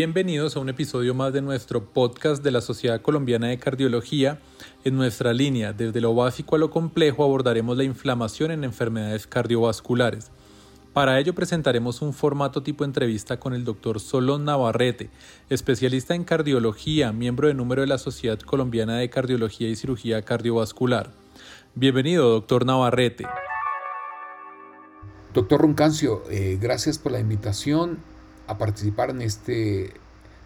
Bienvenidos a un episodio más de nuestro podcast de la Sociedad Colombiana de Cardiología. En nuestra línea, desde lo básico a lo complejo, abordaremos la inflamación en enfermedades cardiovasculares. Para ello presentaremos un formato tipo entrevista con el doctor Solón Navarrete, especialista en cardiología, miembro de número de la Sociedad Colombiana de Cardiología y Cirugía Cardiovascular. Bienvenido, doctor Navarrete. Doctor Runcancio, eh, gracias por la invitación a participar en este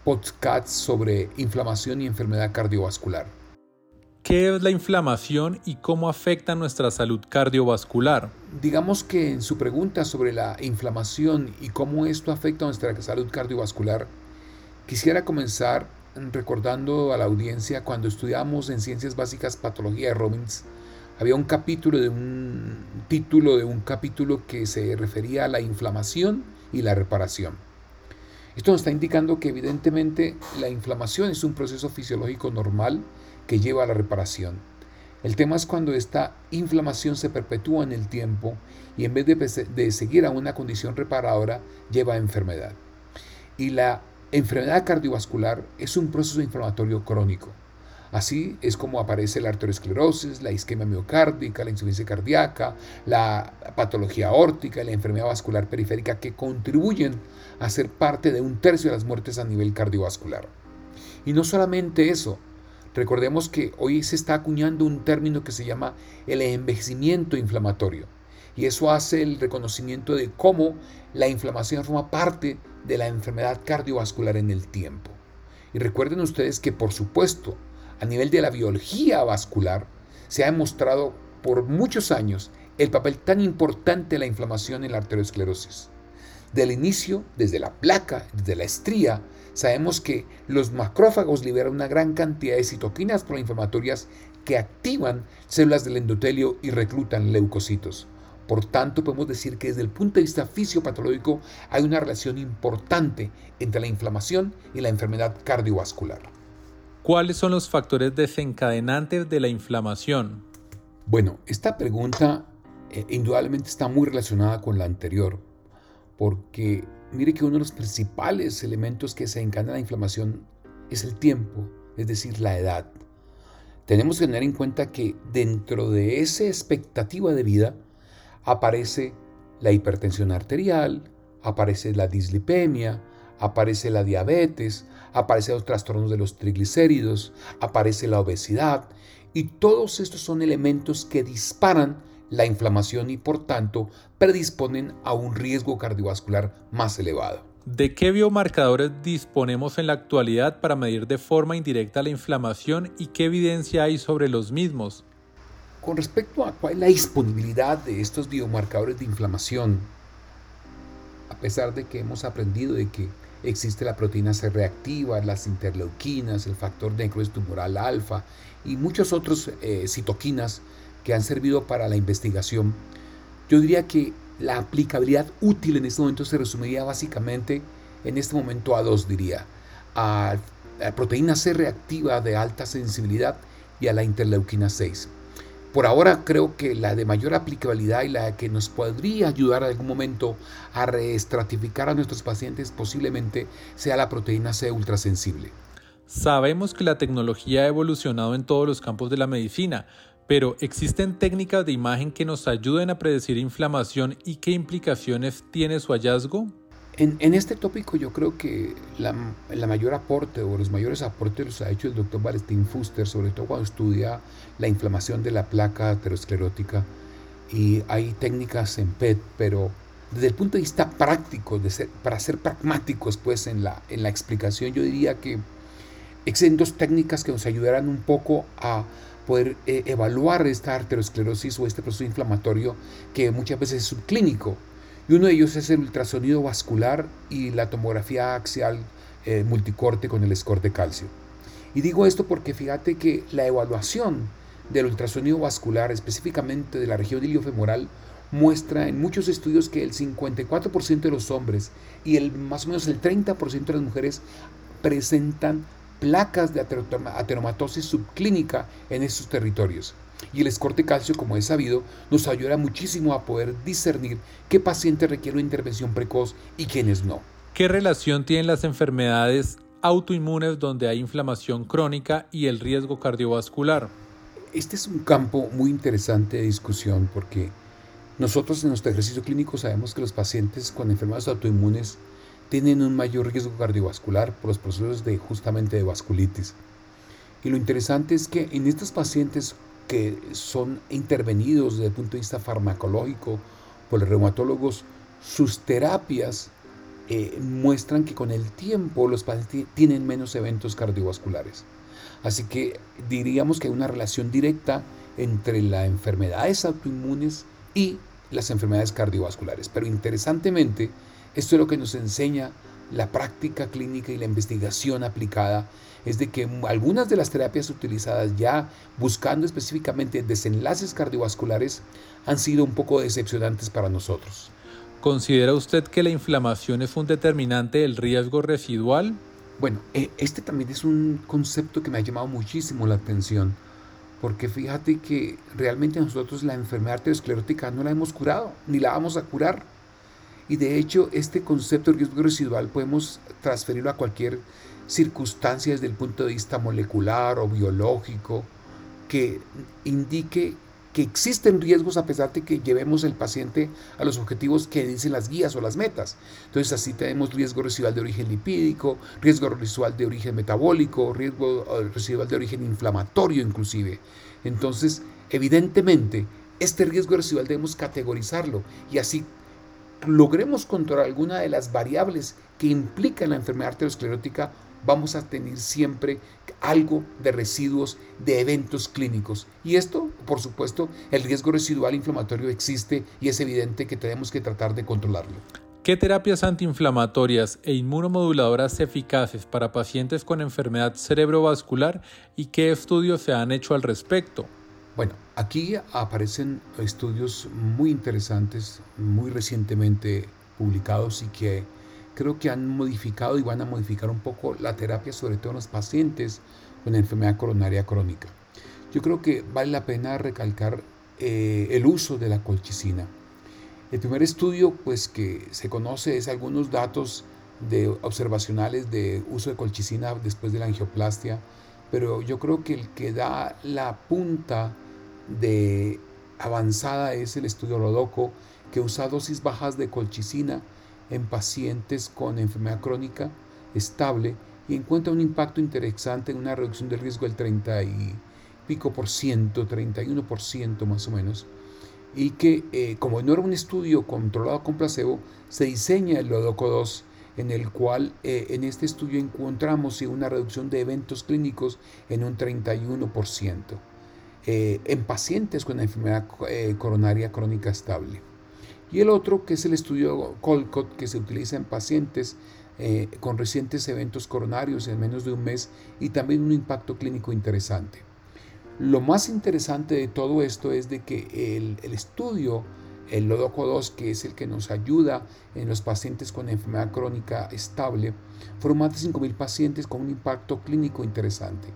podcast sobre inflamación y enfermedad cardiovascular. ¿Qué es la inflamación y cómo afecta nuestra salud cardiovascular? Digamos que en su pregunta sobre la inflamación y cómo esto afecta a nuestra salud cardiovascular, quisiera comenzar recordando a la audiencia cuando estudiamos en Ciencias Básicas Patología de Robbins, había un capítulo de un título de un capítulo que se refería a la inflamación y la reparación. Esto nos está indicando que evidentemente la inflamación es un proceso fisiológico normal que lleva a la reparación. El tema es cuando esta inflamación se perpetúa en el tiempo y en vez de, seguir a una condición reparadora lleva a enfermedad. Y la enfermedad cardiovascular es un proceso inflamatorio crónico. Así es como aparece la arteriosclerosis, la isquemia miocárdica, la insuficiencia cardíaca, la patología aórtica y la enfermedad vascular periférica que contribuyen a ser parte de un tercio de las muertes a nivel cardiovascular. Y no solamente eso, recordemos que hoy se está acuñando un término que se llama el envejecimiento inflamatorio. Y eso hace el reconocimiento de cómo la inflamación forma parte de la enfermedad cardiovascular en el tiempo. Y recuerden ustedes que, por supuesto, a nivel de la biología vascular, se ha demostrado por muchos años el papel tan importante de la inflamación en la arteriosclerosis. Del inicio, desde la placa, desde la estría, sabemos que los macrófagos liberan una gran cantidad de citoquinas proinflamatorias que activan células del endotelio y reclutan leucocitos. Por tanto, podemos decir que desde el punto de vista fisiopatológico hay una relación importante entre la inflamación y la enfermedad cardiovascular. ¿Cuáles son los factores desencadenantes de la inflamación? Bueno, esta pregunta eh, indudablemente está muy relacionada con la anterior, porque mire que uno de los principales elementos que desencadena la inflamación es el tiempo, es decir, la edad. Tenemos que tener en cuenta que dentro de esa expectativa de vida aparece la hipertensión arterial, aparece la dislipemia, aparece la diabetes, aparecen los trastornos de los triglicéridos, aparece la obesidad y todos estos son elementos que disparan la inflamación y por tanto predisponen a un riesgo cardiovascular más elevado. ¿De qué biomarcadores disponemos en la actualidad para medir de forma indirecta la inflamación y qué evidencia hay sobre los mismos? Con respecto a cuál es la disponibilidad de estos biomarcadores de inflamación, a pesar de que hemos aprendido de que Existe la proteína C reactiva, las interleuquinas, el factor necrosis tumoral alfa y muchos otros eh, citoquinas que han servido para la investigación. Yo diría que la aplicabilidad útil en este momento se resumiría básicamente en este momento a dos, diría, a la proteína C reactiva de alta sensibilidad y a la interleuquina 6. Por ahora creo que la de mayor aplicabilidad y la que nos podría ayudar en algún momento a reestratificar a nuestros pacientes posiblemente sea la proteína C ultrasensible. Sabemos que la tecnología ha evolucionado en todos los campos de la medicina, pero ¿existen técnicas de imagen que nos ayuden a predecir inflamación y qué implicaciones tiene su hallazgo? En, este tópico yo creo que la, mayor aporte o los mayores aportes los ha hecho el doctor Valentín Fuster, sobre todo cuando estudia la inflamación de la placa aterosclerótica. Y hay técnicas en PET, pero desde el punto de vista práctico, para ser pragmáticos pues en la, en la explicación, yo diría que existen dos técnicas que nos ayudarán un poco a poder eh, evaluar esta arteriosclerosis o este proceso inflamatorio que muchas veces es subclínico y uno de ellos es el ultrasonido vascular y la tomografía axial eh, multicorte con el score de calcio. Y digo esto porque fíjate que la evaluación del ultrasonido vascular, específicamente de la región iliofemoral, muestra en muchos estudios que el 54% de los hombres y el más o menos el 30% de las mujeres presentan placas de ateromatosis subclínica en estos territorios. Y el score de calcio, como es sabido, nos ayuda muchísimo a poder discernir qué paciente requiere una intervención precoz y quiénes no. ¿Qué relación tienen las enfermedades autoinmunes donde hay inflamación crónica y el riesgo cardiovascular? Este es un campo muy interesante de discusión porque nosotros en nuestro ejercicio clínico sabemos que los pacientes con enfermedades autoinmunes tienen un mayor riesgo cardiovascular por los procesos de justamente de vasculitis. Y lo interesante es que en estos pacientes que son intervenidos desde el punto de vista farmacológico por los reumatólogos, sus terapias eh, muestran que con el tiempo los pacientes tienen menos eventos cardiovasculares. Así que diríamos que hay una relación directa entre las enfermedades autoinmunes y las enfermedades cardiovasculares. Pero interesantemente, esto es lo que nos enseña la práctica clínica y la investigación aplicada, es de que algunas de las terapias utilizadas ya buscando específicamente desenlaces cardiovasculares han sido un poco decepcionantes para nosotros. ¿Considera usted que la inflamación es un determinante del riesgo residual? Bueno, eh, este también es un concepto que me ha llamado muchísimo la atención, porque fíjate que realmente nosotros la enfermedad arteriosclerótica no la hemos curado, ni la vamos a curar. Y de hecho, este concepto de riesgo residual podemos transferirlo a cualquier circunstancia desde el punto de vista molecular o biológico que indique que existen riesgos a pesar de que llevemos el paciente a los objetivos que dicen las guías o las metas. Entonces así tenemos riesgo residual de origen lipídico, riesgo residual de origen metabólico, riesgo eh, residual de origen inflamatorio inclusive. Entonces, evidentemente, este riesgo residual debemos categorizarlo y así logremos controlar alguna de las variables que implican la enfermedad arteriosclerótica vamos a tener siempre algo de residuos de eventos clínicos. Y esto, por supuesto, el riesgo residual inflamatorio existe y es evidente que tenemos que tratar de controlarlo. ¿Qué terapias antiinflamatorias e inmunomoduladoras eficaces para pacientes con enfermedad cerebrovascular y qué estudios se han hecho al respecto? Bueno, aquí aparecen estudios muy interesantes, muy recientemente publicados y que creo que han modificado y van a modificar un poco la terapia, sobre todo en los pacientes con enfermedad coronaria crónica. Yo creo que vale la pena recalcar eh, el uso de la colchicina. El primer estudio pues, que se conoce es algunos datos de observacionales de uso de colchicina después de la angioplastia, pero yo creo que el que da la punta de avanzada es el estudio Rodoco, que usa dosis bajas de colchicina en pacientes con enfermedad crónica estable y encuentra un impacto interesante en una reducción del riesgo del 30 y pico por ciento, 31 por ciento más o menos, y que eh, como no era un estudio controlado con placebo, se diseña el Lodoco 2 en el cual eh, en este estudio encontramos una reducción de eventos clínicos en un 31% eh, en pacientes con enfermedad coronaria crónica estable y el otro que es el estudio Colcott que se utiliza en pacientes eh, con recientes eventos coronarios en menos de un mes y también un impacto clínico interesante. Lo más interesante de todo esto es de que el, el estudio, el Lodoco 2, que es el que nos ayuda en los pacientes con enfermedad crónica estable, fueron más de 5.000 pacientes con un impacto clínico interesante.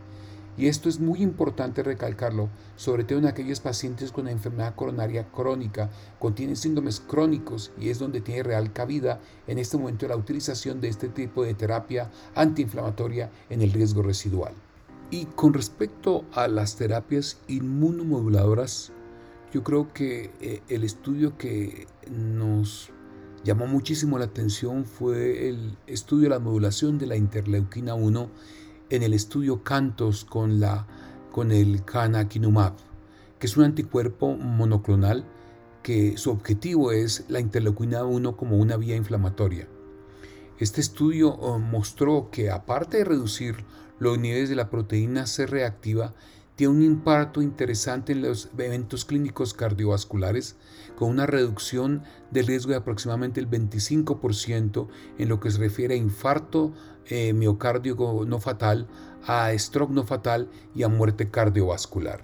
Y esto es muy importante recalcarlo, sobre todo en aquellos pacientes con enfermedad coronaria crónica, contienen síndromes crónicos y es donde tiene real cabida en este momento la utilización de este tipo de terapia antiinflamatoria en el riesgo residual. Y con respecto a las terapias inmunomoduladoras, yo creo que eh, el estudio que nos llamó muchísimo la atención fue el estudio de la modulación de la interleuquina 1 en el estudio Cantos con, la, con el canakinumab, que es un anticuerpo monoclonal que su objetivo es la interleuquina 1 como una vía inflamatoria. Este estudio oh, mostró que aparte de reducir los niveles de la proteína C reactiva, tiene un impacto interesante en los eventos clínicos cardiovasculares, con una reducción del riesgo de aproximadamente el 25% en lo que se refiere a infarto eh, miocardio no fatal, a stroke no fatal y a muerte cardiovascular.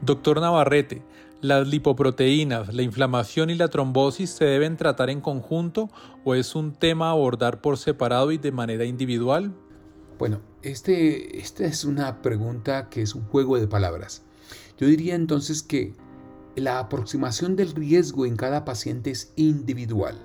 Doctor Navarrete, ¿las lipoproteínas, la inflamación y la trombosis se deben tratar en conjunto o es un tema a abordar por separado y de manera individual? Bueno, este, esta es una pregunta que es un juego de palabras. Yo diría entonces que la aproximación del riesgo en cada paciente es individual.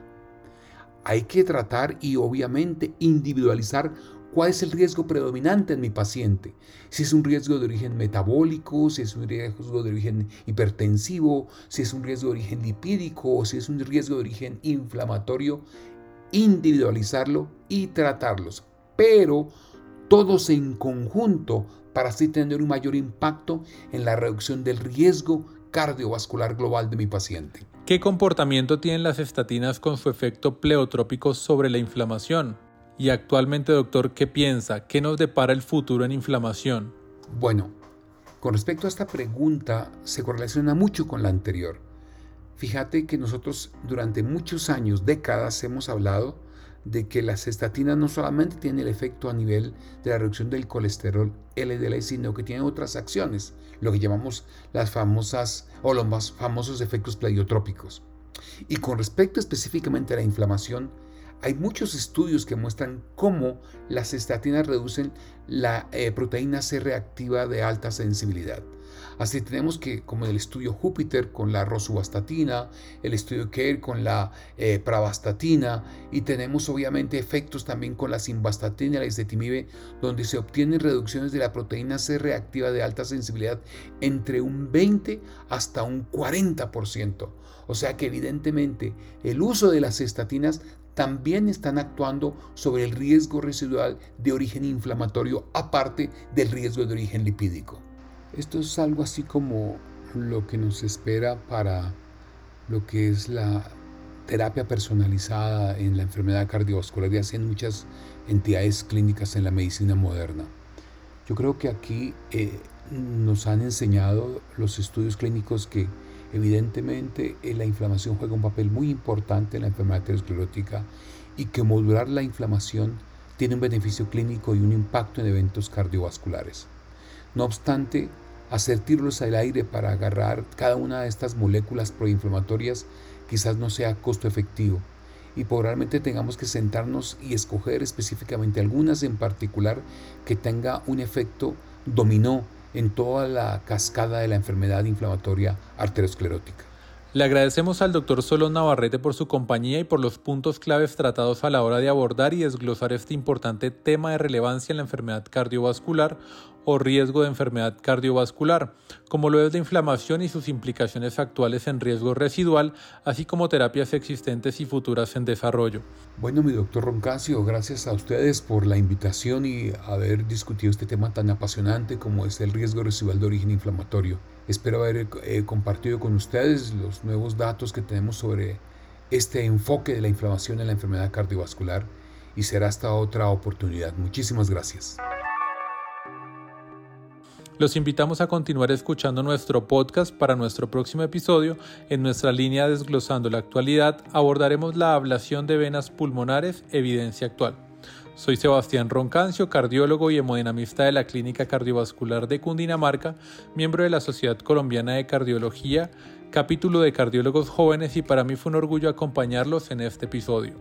Hay que tratar y obviamente individualizar cuál es el riesgo predominante en mi paciente. Si es un riesgo de origen metabólico, si es un riesgo de origen hipertensivo, si es un riesgo de origen lipídico o si es un riesgo de origen inflamatorio, individualizarlo y tratarlos. Pero todos en conjunto para así tener un mayor impacto en la reducción del riesgo cardiovascular global de mi paciente. ¿Qué comportamiento tienen las estatinas con su efecto pleotrópico sobre la inflamación? Y actualmente, doctor, ¿qué piensa? ¿Qué nos depara el futuro en inflamación? Bueno, con respecto a esta pregunta, se correlaciona mucho con la anterior. Fíjate que nosotros durante muchos años, décadas, hemos hablado de que las estatinas no solamente tienen el efecto a nivel de la reducción del colesterol LDL, sino que tienen otras acciones, lo que llamamos las famosas o los famosos efectos pleiotrópicos. Y con respecto específicamente a la inflamación, hay muchos estudios que muestran cómo las estatinas reducen la eh, proteína C reactiva de alta sensibilidad. Así tenemos que, como en el estudio Júpiter con la rosuvastatina, el estudio Care con la eh, pravastatina, y tenemos obviamente efectos también con la simvastatina y la isetimib, donde se obtienen reducciones de la proteína C reactiva de alta sensibilidad entre un 20 hasta un 40%. O sea que evidentemente el uso de las estatinas también están actuando sobre el riesgo residual de origen inflamatorio aparte del riesgo de origen lipídico. Esto es algo así como lo que nos espera para lo que es la terapia personalizada en la enfermedad cardiovascular y hacen muchas entidades clínicas en la medicina moderna. Yo creo que aquí eh, nos han enseñado los estudios clínicos que evidentemente eh, la inflamación juega un papel muy importante en la enfermedad aterosclerótica y que modular la inflamación tiene un beneficio clínico y un impacto en eventos cardiovasculares. No obstante, hacer tiros al aire para agarrar cada una de estas moléculas proinflamatorias quizás no sea costo efectivo y probablemente tengamos que sentarnos y escoger específicamente algunas en particular que tenga un efecto dominó en toda la cascada de la enfermedad inflamatoria arteriosclerótica. Le agradecemos al doctor Solón Navarrete por su compañía y por los puntos claves tratados a la hora de abordar y desglosar este importante tema de relevancia en la enfermedad cardiovascular o riesgo de enfermedad cardiovascular, como lo es la inflamación y sus implicaciones actuales en riesgo residual, así como terapias existentes y futuras en desarrollo. Bueno, mi doctor Roncasio, gracias a ustedes por la invitación y haber discutido este tema tan apasionante como es el riesgo residual de origen inflamatorio. Espero haber eh, compartido con ustedes los nuevos datos que tenemos sobre este enfoque de la inflamación en la enfermedad cardiovascular y será hasta otra oportunidad. Muchísimas gracias. Los invitamos a continuar escuchando nuestro podcast para nuestro próximo episodio. En nuestra línea Desglosando la actualidad abordaremos la ablación de venas pulmonares, evidencia actual. Soy Sebastián Roncancio, cardiólogo y hemodinamista de la Clínica Cardiovascular de Cundinamarca, miembro de la Sociedad Colombiana de Cardiología, capítulo de cardiólogos jóvenes y para mí fue un orgullo acompañarlos en este episodio.